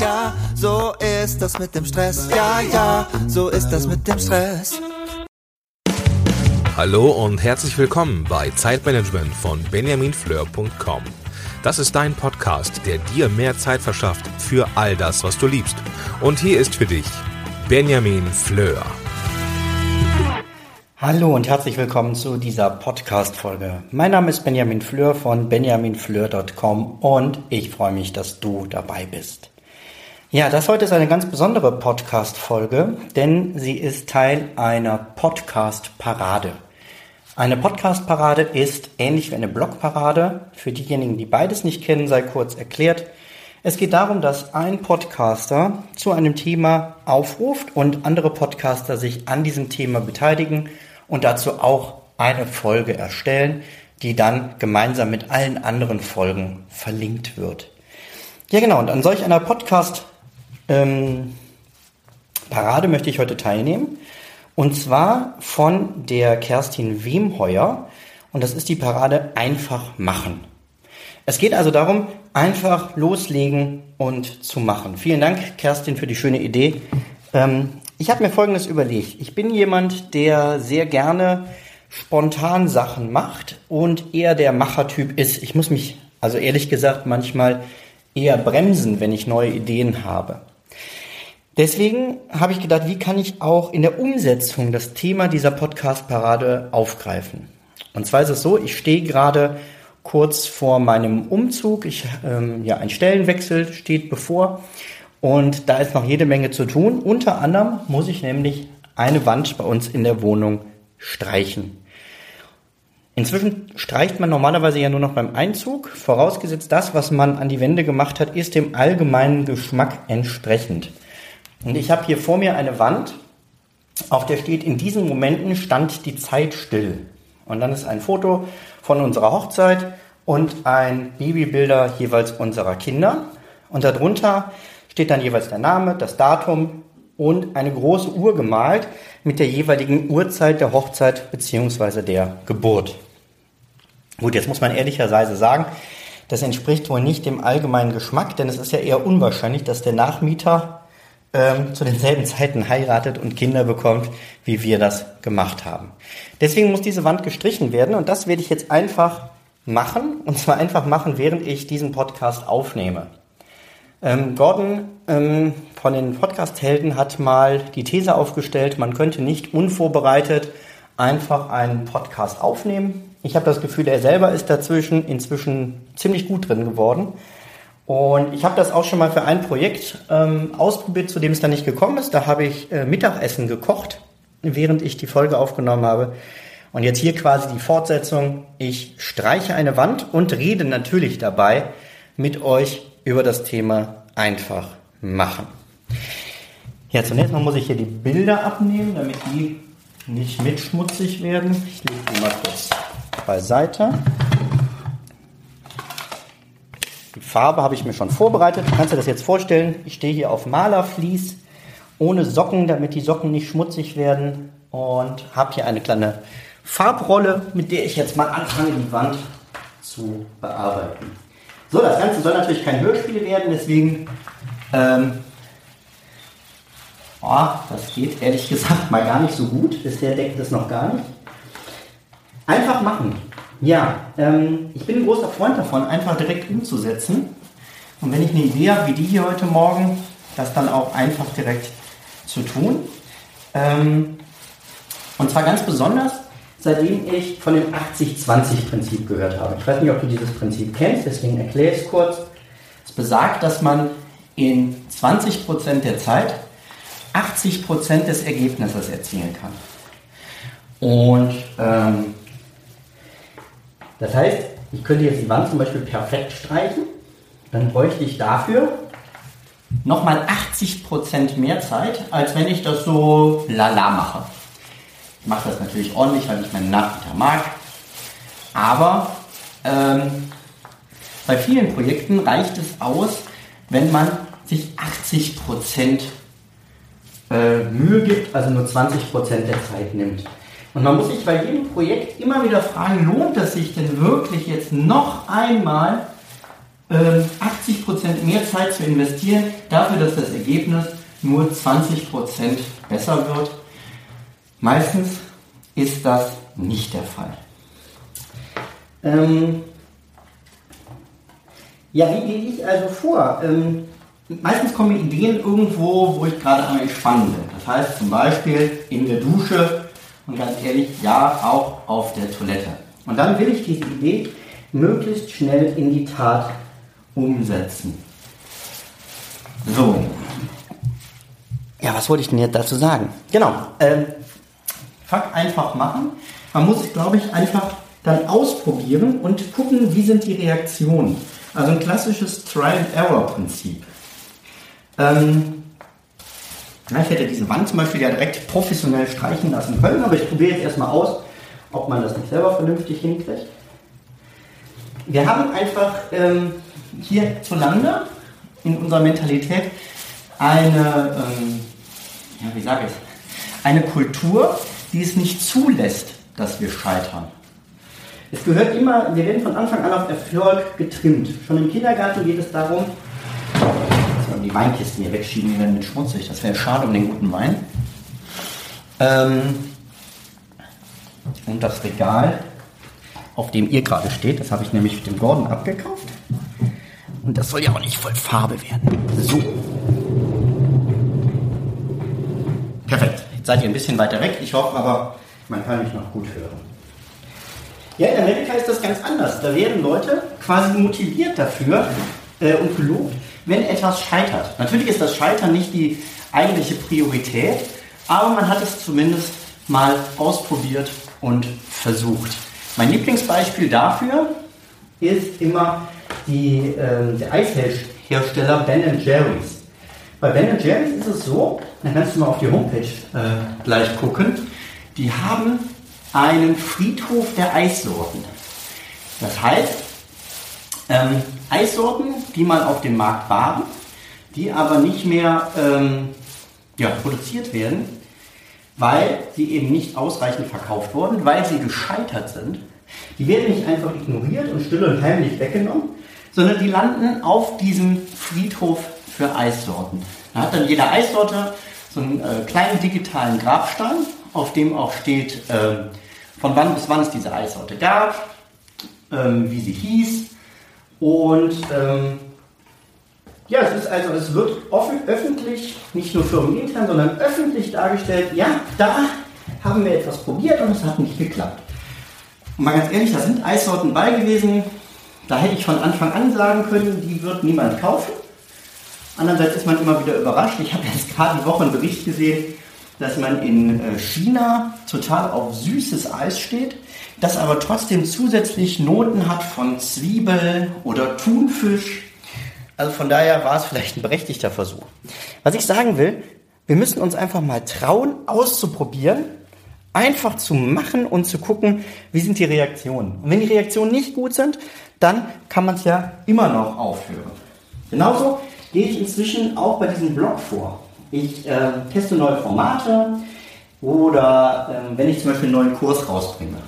ja, so ist das mit dem Stress. Ja, ja, so ist das mit dem Stress. Hallo und herzlich willkommen bei Zeitmanagement von benjaminfleur.com. Das ist dein Podcast, der dir mehr Zeit verschafft für all das, was du liebst. Und hier ist für dich Benjamin Fleur. Hallo und herzlich willkommen zu dieser Podcast-Folge. Mein Name ist Benjamin Fleur von benjaminfleur.com und ich freue mich, dass du dabei bist. Ja, das heute ist eine ganz besondere Podcast-Folge, denn sie ist Teil einer Podcast-Parade. Eine Podcast-Parade ist ähnlich wie eine Blog-Parade. Für diejenigen, die beides nicht kennen, sei kurz erklärt. Es geht darum, dass ein Podcaster zu einem Thema aufruft und andere Podcaster sich an diesem Thema beteiligen und dazu auch eine Folge erstellen, die dann gemeinsam mit allen anderen Folgen verlinkt wird. Ja genau, und an solch einer Podcast ähm, Parade möchte ich heute teilnehmen. Und zwar von der Kerstin Wemheuer. Und das ist die Parade Einfach machen. Es geht also darum, einfach loslegen und zu machen. Vielen Dank, Kerstin, für die schöne Idee. Ähm, ich habe mir Folgendes überlegt. Ich bin jemand, der sehr gerne spontan Sachen macht und eher der Machertyp ist. Ich muss mich, also ehrlich gesagt, manchmal eher bremsen, wenn ich neue Ideen habe. Deswegen habe ich gedacht, wie kann ich auch in der Umsetzung das Thema dieser Podcast-Parade aufgreifen? Und zwar ist es so, ich stehe gerade kurz vor meinem Umzug. Ich, ähm, ja, ein Stellenwechsel steht bevor und da ist noch jede Menge zu tun. Unter anderem muss ich nämlich eine Wand bei uns in der Wohnung streichen. Inzwischen streicht man normalerweise ja nur noch beim Einzug, vorausgesetzt das, was man an die Wände gemacht hat, ist dem allgemeinen Geschmack entsprechend. Und ich habe hier vor mir eine Wand, auf der steht, in diesen Momenten stand die Zeit still. Und dann ist ein Foto von unserer Hochzeit und ein Babybilder jeweils unserer Kinder. Und darunter steht dann jeweils der Name, das Datum und eine große Uhr gemalt mit der jeweiligen Uhrzeit der Hochzeit bzw. der Geburt. Gut, jetzt muss man ehrlicherweise sagen, das entspricht wohl nicht dem allgemeinen Geschmack, denn es ist ja eher unwahrscheinlich, dass der Nachmieter ähm, zu denselben Zeiten heiratet und Kinder bekommt, wie wir das gemacht haben. Deswegen muss diese Wand gestrichen werden und das werde ich jetzt einfach machen und zwar einfach machen, während ich diesen Podcast aufnehme. Ähm, Gordon ähm, von den Podcast-Helden hat mal die These aufgestellt, man könnte nicht unvorbereitet einfach einen Podcast aufnehmen. Ich habe das Gefühl, er selber ist dazwischen inzwischen ziemlich gut drin geworden. Und ich habe das auch schon mal für ein Projekt ähm, ausprobiert, zu dem es dann nicht gekommen ist. Da habe ich äh, Mittagessen gekocht, während ich die Folge aufgenommen habe. Und jetzt hier quasi die Fortsetzung. Ich streiche eine Wand und rede natürlich dabei mit euch über das Thema einfach machen. Ja, zunächst mal muss ich hier die Bilder abnehmen, damit die nicht mitschmutzig werden. Ich lege die mal kurz beiseite. Die Farbe habe ich mir schon vorbereitet. Du kannst dir das jetzt vorstellen. Ich stehe hier auf Malerflies ohne Socken, damit die Socken nicht schmutzig werden. Und habe hier eine kleine Farbrolle, mit der ich jetzt mal anfange, die Wand zu bearbeiten. So, das Ganze soll natürlich kein Hörspiel werden, deswegen, ähm, oh, das geht ehrlich gesagt mal gar nicht so gut. Bisher deckt es noch gar nicht. Einfach machen. Ja, ähm, ich bin ein großer Freund davon, einfach direkt umzusetzen. Und wenn ich eine Idee habe, wie die hier heute Morgen, das dann auch einfach direkt zu tun. Ähm, und zwar ganz besonders, seitdem ich von dem 80-20-Prinzip gehört habe. Ich weiß nicht, ob du dieses Prinzip kennst, deswegen erkläre ich es kurz. Es besagt, dass man in 20% der Zeit 80% des Ergebnisses erzielen kann. Und ähm, das heißt, ich könnte jetzt die Wand zum Beispiel perfekt streichen, dann bräuchte ich dafür nochmal 80% mehr Zeit, als wenn ich das so lala mache. Ich mache das natürlich ordentlich, weil ich meinen Nachmittag mag. Aber ähm, bei vielen Projekten reicht es aus, wenn man sich 80% äh, Mühe gibt, also nur 20% der Zeit nimmt. Und man muss sich bei jedem Projekt immer wieder fragen, lohnt es sich denn wirklich jetzt noch einmal ähm, 80% mehr Zeit zu investieren, dafür, dass das Ergebnis nur 20% besser wird. Meistens ist das nicht der Fall. Ähm, ja, wie gehe ich also vor? Ähm, meistens kommen Ideen irgendwo, wo ich gerade am Entspannen bin. Das heißt zum Beispiel in der Dusche und ganz ehrlich, ja, auch auf der Toilette. Und dann will ich diese Idee möglichst schnell in die Tat umsetzen. So. Ja, was wollte ich denn jetzt dazu sagen? Genau. Ähm, Fakt einfach machen. Man muss, glaube ich, einfach dann ausprobieren und gucken, wie sind die Reaktionen. Also ein klassisches Trial-and-Error-Prinzip. Ähm, ich hätte diese Wand zum Beispiel ja direkt professionell streichen lassen können, aber ich probiere jetzt erstmal aus, ob man das nicht selber vernünftig hinkriegt. Wir haben einfach ähm, hierzulande in unserer Mentalität eine, ähm, ja, wie sage ich, eine Kultur, die es nicht zulässt, dass wir scheitern. Es gehört immer, wir werden von Anfang an auf Erfolg getrimmt. Schon im Kindergarten geht es darum, die Weinkisten hier wegschieben, die werden mit schmutzig. Das wäre schade um den guten Wein. Ähm, und das Regal, auf dem ihr gerade steht, das habe ich nämlich dem Gordon abgekauft. Und das soll ja auch nicht voll Farbe werden. So. Perfekt. Jetzt seid ihr ein bisschen weiter weg. Ich hoffe aber, man kann mich noch gut hören. Ja, in Amerika ist das ganz anders. Da werden Leute quasi motiviert dafür äh, und gelobt, wenn etwas scheitert. Natürlich ist das Scheitern nicht die eigentliche Priorität, aber man hat es zumindest mal ausprobiert und versucht. Mein Lieblingsbeispiel dafür ist immer die, äh, der Eishersteller Ben Jerry's. Bei Ben Jerry's ist es so, dann kannst du mal auf die Homepage äh, gleich gucken, die haben einen Friedhof der Eissorten. Das heißt, ähm, Eissorten, die mal auf dem Markt waren, die aber nicht mehr ähm, ja, produziert werden, weil sie eben nicht ausreichend verkauft wurden, weil sie gescheitert sind. Die werden nicht einfach ignoriert und still und heimlich weggenommen, sondern die landen auf diesem Friedhof für Eissorten. Da hat dann jede Eissorte so einen äh, kleinen digitalen Grabstein, auf dem auch steht, äh, von wann bis wann es diese Eissorte gab, ähm, wie sie hieß und ähm, ja, es ist also, es wird offen, öffentlich, nicht nur firmenintern, sondern öffentlich dargestellt, ja, da haben wir etwas probiert und es hat nicht geklappt. Und mal ganz ehrlich, da sind Eissorten bei gewesen, da hätte ich von Anfang an sagen können, die wird niemand kaufen. Andererseits ist man immer wieder überrascht. Ich habe jetzt gerade die Woche einen Bericht gesehen, dass man in äh, China total auf süßes Eis steht, das aber trotzdem zusätzlich Noten hat von Zwiebel oder Thunfisch. Also von daher war es vielleicht ein berechtigter Versuch. Was ich sagen will, wir müssen uns einfach mal trauen, auszuprobieren, einfach zu machen und zu gucken, wie sind die Reaktionen. Und wenn die Reaktionen nicht gut sind, dann kann man es ja immer noch aufhören. Genauso gehe ich inzwischen auch bei diesem Blog vor. Ich äh, teste neue Formate oder äh, wenn ich zum Beispiel einen neuen Kurs rausbringe.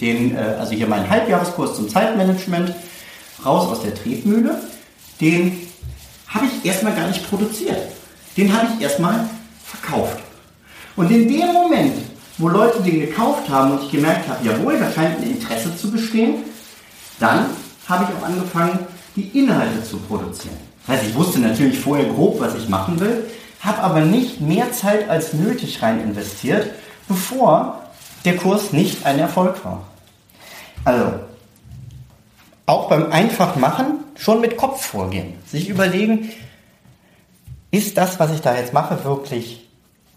Den, äh, also hier meinen Halbjahreskurs zum Zeitmanagement, raus aus der Tretmühle, den habe ich erstmal gar nicht produziert. Den habe ich erstmal verkauft. Und in dem Moment, wo Leute den gekauft haben und ich gemerkt habe, jawohl, da scheint ein Interesse zu bestehen, dann habe ich auch angefangen, die Inhalte zu produzieren. Das heißt, ich wusste natürlich vorher grob, was ich machen will, habe aber nicht mehr Zeit als nötig rein investiert, bevor der Kurs nicht ein Erfolg war. Also, auch beim Einfachmachen schon mit Kopf vorgehen. Sich überlegen, ist das, was ich da jetzt mache, wirklich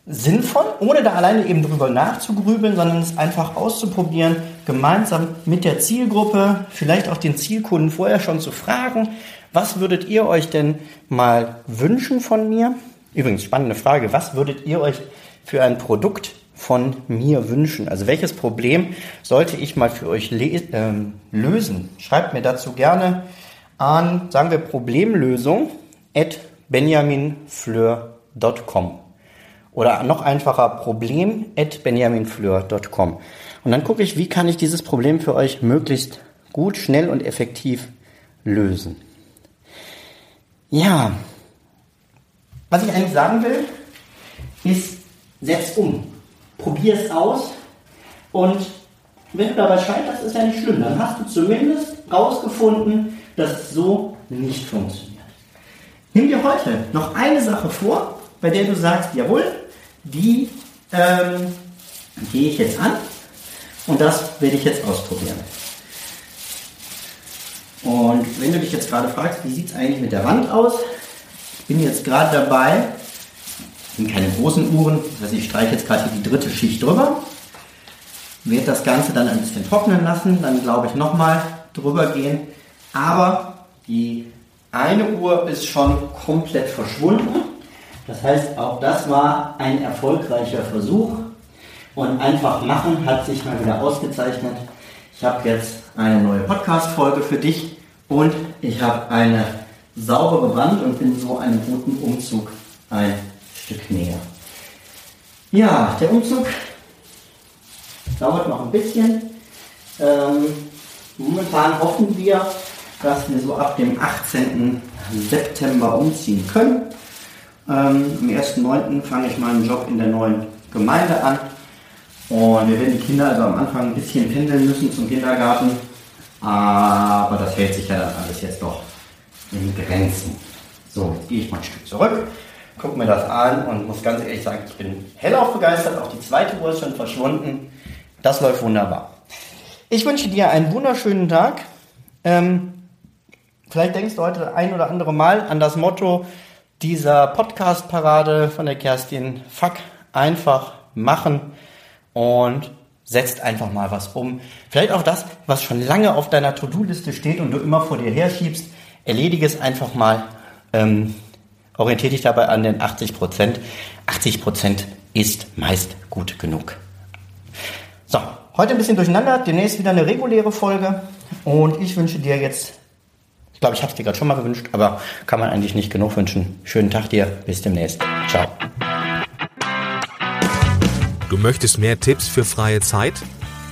sinnvoll, ohne da alleine eben drüber nachzugrübeln, sondern es einfach auszuprobieren, gemeinsam mit der Zielgruppe, vielleicht auch den Zielkunden vorher schon zu fragen, was würdet ihr euch denn mal wünschen von mir? Übrigens, spannende Frage. Was würdet ihr euch für ein Produkt von mir wünschen? Also welches Problem sollte ich mal für euch äh, lösen? Schreibt mir dazu gerne an, sagen wir, Problemlösung at benjaminfleur.com oder noch einfacher problem at benjaminfleur.com. Und dann gucke ich, wie kann ich dieses Problem für euch möglichst gut, schnell und effektiv lösen. Ja, was ich eigentlich sagen will, ist, setz um. Probier es aus und wenn du dabei scheiterst, ist ja nicht schlimm. Dann hast du zumindest rausgefunden, dass es so nicht funktioniert. Nimm dir heute noch eine Sache vor, bei der du sagst, jawohl, die ähm, gehe ich jetzt an und das werde ich jetzt ausprobieren. Und wenn du dich jetzt gerade fragst, wie sieht es eigentlich mit der Wand aus? Bin jetzt gerade dabei, sind keine großen Uhren, das heißt, ich streiche jetzt gerade die dritte Schicht drüber, werde das Ganze dann ein bisschen trocknen lassen, dann glaube ich nochmal drüber gehen, aber die eine Uhr ist schon komplett verschwunden. Das heißt, auch das war ein erfolgreicher Versuch. Und einfach machen hat sich mal wieder ausgezeichnet. Ich habe jetzt eine neue Podcast-Folge für dich und ich habe eine saubere Wand und bin so einem guten Umzug ein Stück näher. Ja, der Umzug dauert noch ein bisschen. Ähm, momentan hoffen wir, dass wir so ab dem 18. September umziehen können. Ähm, am 1.9. fange ich meinen Job in der neuen Gemeinde an. Und wir werden die Kinder also am Anfang ein bisschen pendeln müssen zum Kindergarten. Aber das hält sich ja dann alles jetzt doch in Grenzen. So, gehe ich mal ein Stück zurück, gucke mir das an und muss ganz ehrlich sagen, ich bin hellauf begeistert. Auch die zweite Uhr ist schon verschwunden. Das läuft wunderbar. Ich wünsche dir einen wunderschönen Tag. Ähm, Vielleicht denkst du heute ein oder andere Mal an das Motto dieser Podcast-Parade von der Kerstin. Fuck, einfach machen und setzt einfach mal was um. Vielleicht auch das, was schon lange auf deiner To-Do-Liste steht und du immer vor dir herschiebst. Erledige es einfach mal. Ähm, orientiere dich dabei an den 80 Prozent. 80 Prozent ist meist gut genug. So, heute ein bisschen durcheinander. Demnächst wieder eine reguläre Folge. Und ich wünsche dir jetzt ich glaube, ich habe es dir gerade schon mal gewünscht, aber kann man eigentlich nicht genug wünschen. Schönen Tag dir, bis demnächst. Ciao. Du möchtest mehr Tipps für freie Zeit?